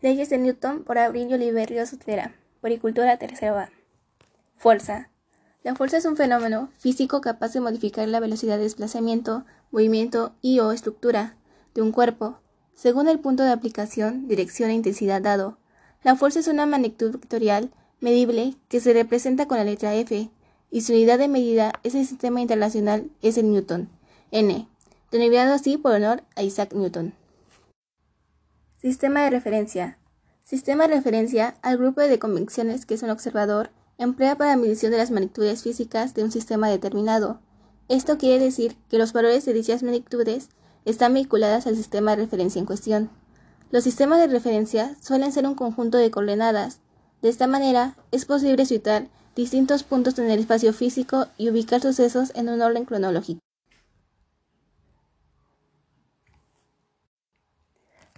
Leyes de Newton por y Oliverio Sutera. Poricultura tercera. Fuerza. La fuerza es un fenómeno físico capaz de modificar la velocidad de desplazamiento, movimiento y o estructura de un cuerpo, según el punto de aplicación, dirección e intensidad dado. La fuerza es una magnitud vectorial medible que se representa con la letra F, y su unidad de medida es el sistema internacional es el Newton, N, denominado así por honor a Isaac Newton. Sistema de referencia. Sistema de referencia al grupo de convenciones que es un observador emplea para la medición de las magnitudes físicas de un sistema determinado. Esto quiere decir que los valores de dichas magnitudes están vinculadas al sistema de referencia en cuestión. Los sistemas de referencia suelen ser un conjunto de coordenadas. De esta manera, es posible situar distintos puntos en el espacio físico y ubicar sucesos en un orden cronológico.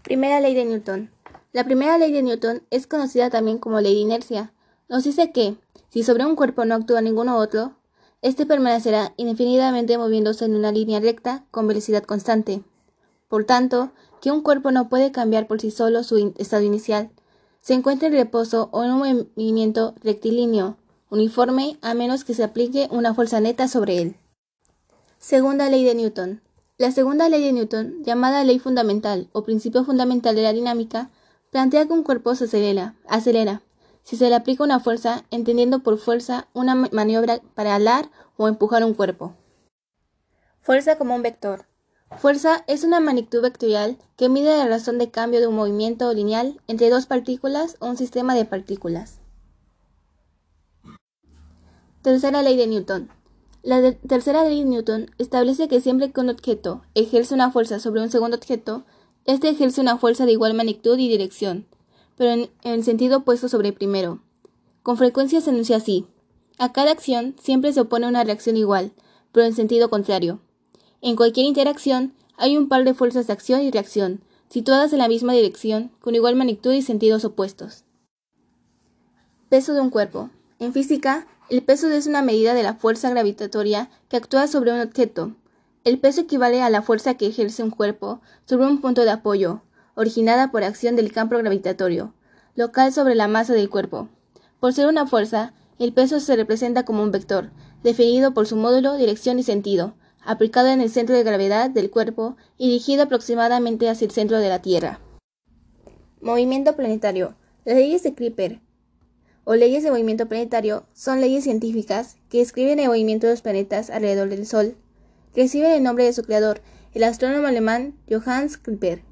Primera ley de Newton. La primera ley de Newton es conocida también como ley de inercia. Nos dice que, si sobre un cuerpo no actúa ninguno otro, éste permanecerá indefinidamente moviéndose en una línea recta con velocidad constante. Por tanto, que un cuerpo no puede cambiar por sí solo su estado inicial. Se encuentra en reposo o en un movimiento rectilíneo, uniforme, a menos que se aplique una fuerza neta sobre él. Segunda ley de Newton. La segunda ley de Newton, llamada ley fundamental o principio fundamental de la dinámica, plantea que un cuerpo se acelera, acelera si se le aplica una fuerza, entendiendo por fuerza una maniobra para alar o empujar un cuerpo. Fuerza como un vector. Fuerza es una magnitud vectorial que mide la razón de cambio de un movimiento lineal entre dos partículas o un sistema de partículas. Tercera ley de Newton. La tercera ley de Newton establece que siempre que un objeto ejerce una fuerza sobre un segundo objeto, éste ejerce una fuerza de igual magnitud y dirección, pero en, el sentido opuesto sobre el primero. Con frecuencia se enuncia así. A cada acción siempre se opone una reacción igual, pero en sentido contrario. En cualquier interacción hay un par de fuerzas de acción y reacción, situadas en la misma dirección, con igual magnitud y sentidos opuestos. Peso de un cuerpo. En física, el peso es una medida de la fuerza gravitatoria que actúa sobre un objeto. El peso equivale a la fuerza que ejerce un cuerpo sobre un punto de apoyo, originada por acción del campo gravitatorio, local sobre la masa del cuerpo. Por ser una fuerza, el peso se representa como un vector, definido por su módulo, dirección y sentido, aplicado en el centro de gravedad del cuerpo y dirigido aproximadamente hacia el centro de la Tierra. Movimiento planetario. Las leyes de Clipper o leyes de movimiento planetario son leyes científicas que describen el movimiento de los planetas alrededor del Sol. Reciben el nombre de su creador, el astrónomo alemán Johannes Kepler.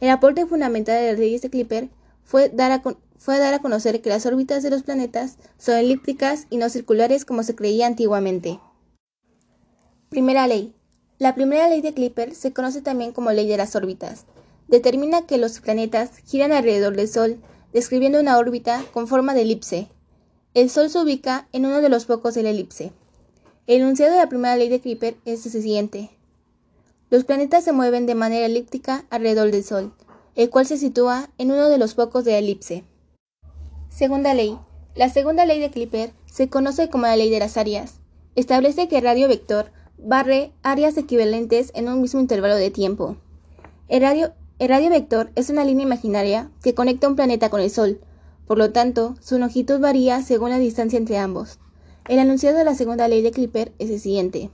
El aporte fundamental de las leyes de Kepler fue dar, a fue dar a conocer que las órbitas de los planetas son elípticas y no circulares como se creía antiguamente. Primera ley. La primera ley de Kepler se conoce también como ley de las órbitas. Determina que los planetas giran alrededor del Sol describiendo una órbita con forma de elipse. El Sol se ubica en uno de los focos de la elipse. El enunciado de la primera ley de Kuiper es el siguiente. Los planetas se mueven de manera elíptica alrededor del Sol, el cual se sitúa en uno de los focos de la elipse. Segunda ley. La segunda ley de Clipper se conoce como la ley de las áreas. Establece que el radio vector barre áreas equivalentes en un mismo intervalo de tiempo. El radio, el radio vector es una línea imaginaria que conecta un planeta con el Sol, por lo tanto, su longitud varía según la distancia entre ambos. El anunciado de la segunda ley de Clipper es el siguiente.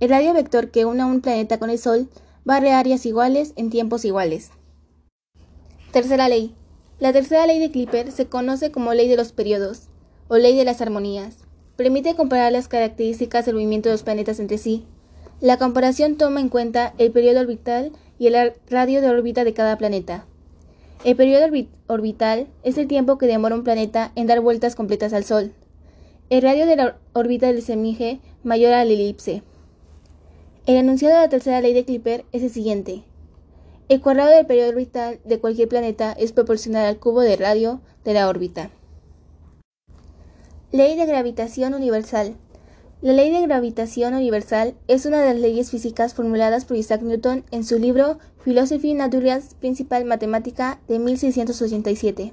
El radio vector que une a un planeta con el Sol barre áreas iguales en tiempos iguales. Tercera ley. La tercera ley de Clipper se conoce como ley de los periodos o ley de las armonías. Permite comparar las características del movimiento de los planetas entre sí. La comparación toma en cuenta el periodo orbital y el radio de órbita de cada planeta. El periodo orbital es el tiempo que demora un planeta en dar vueltas completas al Sol. El radio de la órbita del semije mayor a la elipse. El enunciado de la tercera ley de Clipper es el siguiente. El cuadrado del periodo orbital de cualquier planeta es proporcional al cubo de radio de la órbita. Ley de gravitación universal. La ley de gravitación universal es una de las leyes físicas formuladas por Isaac Newton en su libro Philosophy Naturalis Principal Matemática de 1687.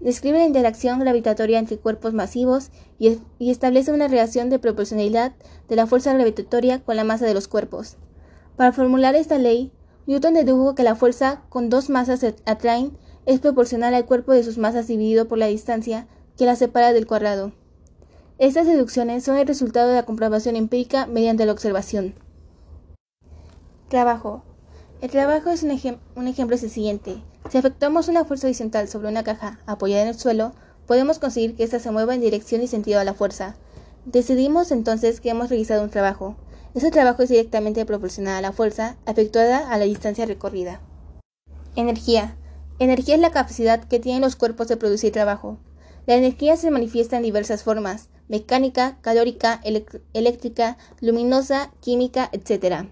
Describe la interacción gravitatoria entre cuerpos masivos y, establece una relación de proporcionalidad de la fuerza gravitatoria con la masa de los cuerpos. Para formular esta ley, Newton dedujo que la fuerza con dos masas se atraen es proporcional al cuerpo de sus masas dividido por la distancia que las separa del cuadrado. Estas deducciones son el resultado de la comprobación empírica mediante la observación. Trabajo. El trabajo es un, ejemplo es el siguiente. Si efectuamos una fuerza horizontal sobre una caja apoyada en el suelo, podemos conseguir que ésta se mueva en dirección y sentido a la fuerza. Decidimos entonces que hemos realizado un trabajo. Ese trabajo es directamente proporcional a la fuerza efectuada a la distancia recorrida. Energía. Energía es la capacidad que tienen los cuerpos de producir trabajo. La energía se manifiesta en diversas formas, mecánica, calórica, eléctrica, luminosa, química, etc.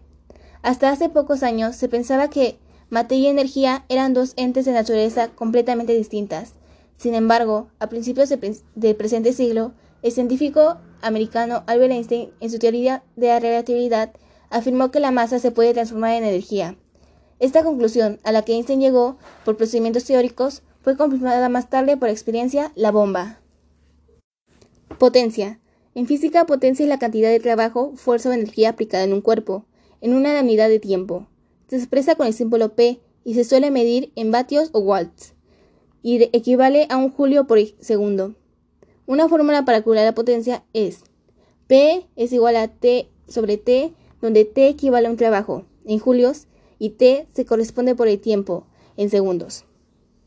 Hasta hace pocos años se pensaba que materia y energía eran dos entes de naturaleza completamente distintas. Sin embargo, a principios del presente siglo, el científico americano Albert Einstein, en su teoría de la relatividad, afirmó que la masa se puede transformar en energía. Esta conclusión, a la que Einstein llegó por procedimientos teóricos, fue confirmada más tarde por experiencia la bomba. Potencia. En física, potencia es la cantidad de trabajo, fuerza o energía aplicada en un cuerpo, en una unidad de tiempo. Se expresa con el símbolo P y se suele medir en vatios o watts, y equivale a un julio por segundo. Una fórmula para calcular la potencia es P es igual a T sobre T, donde T equivale a un trabajo en julios y T se corresponde por el tiempo en segundos.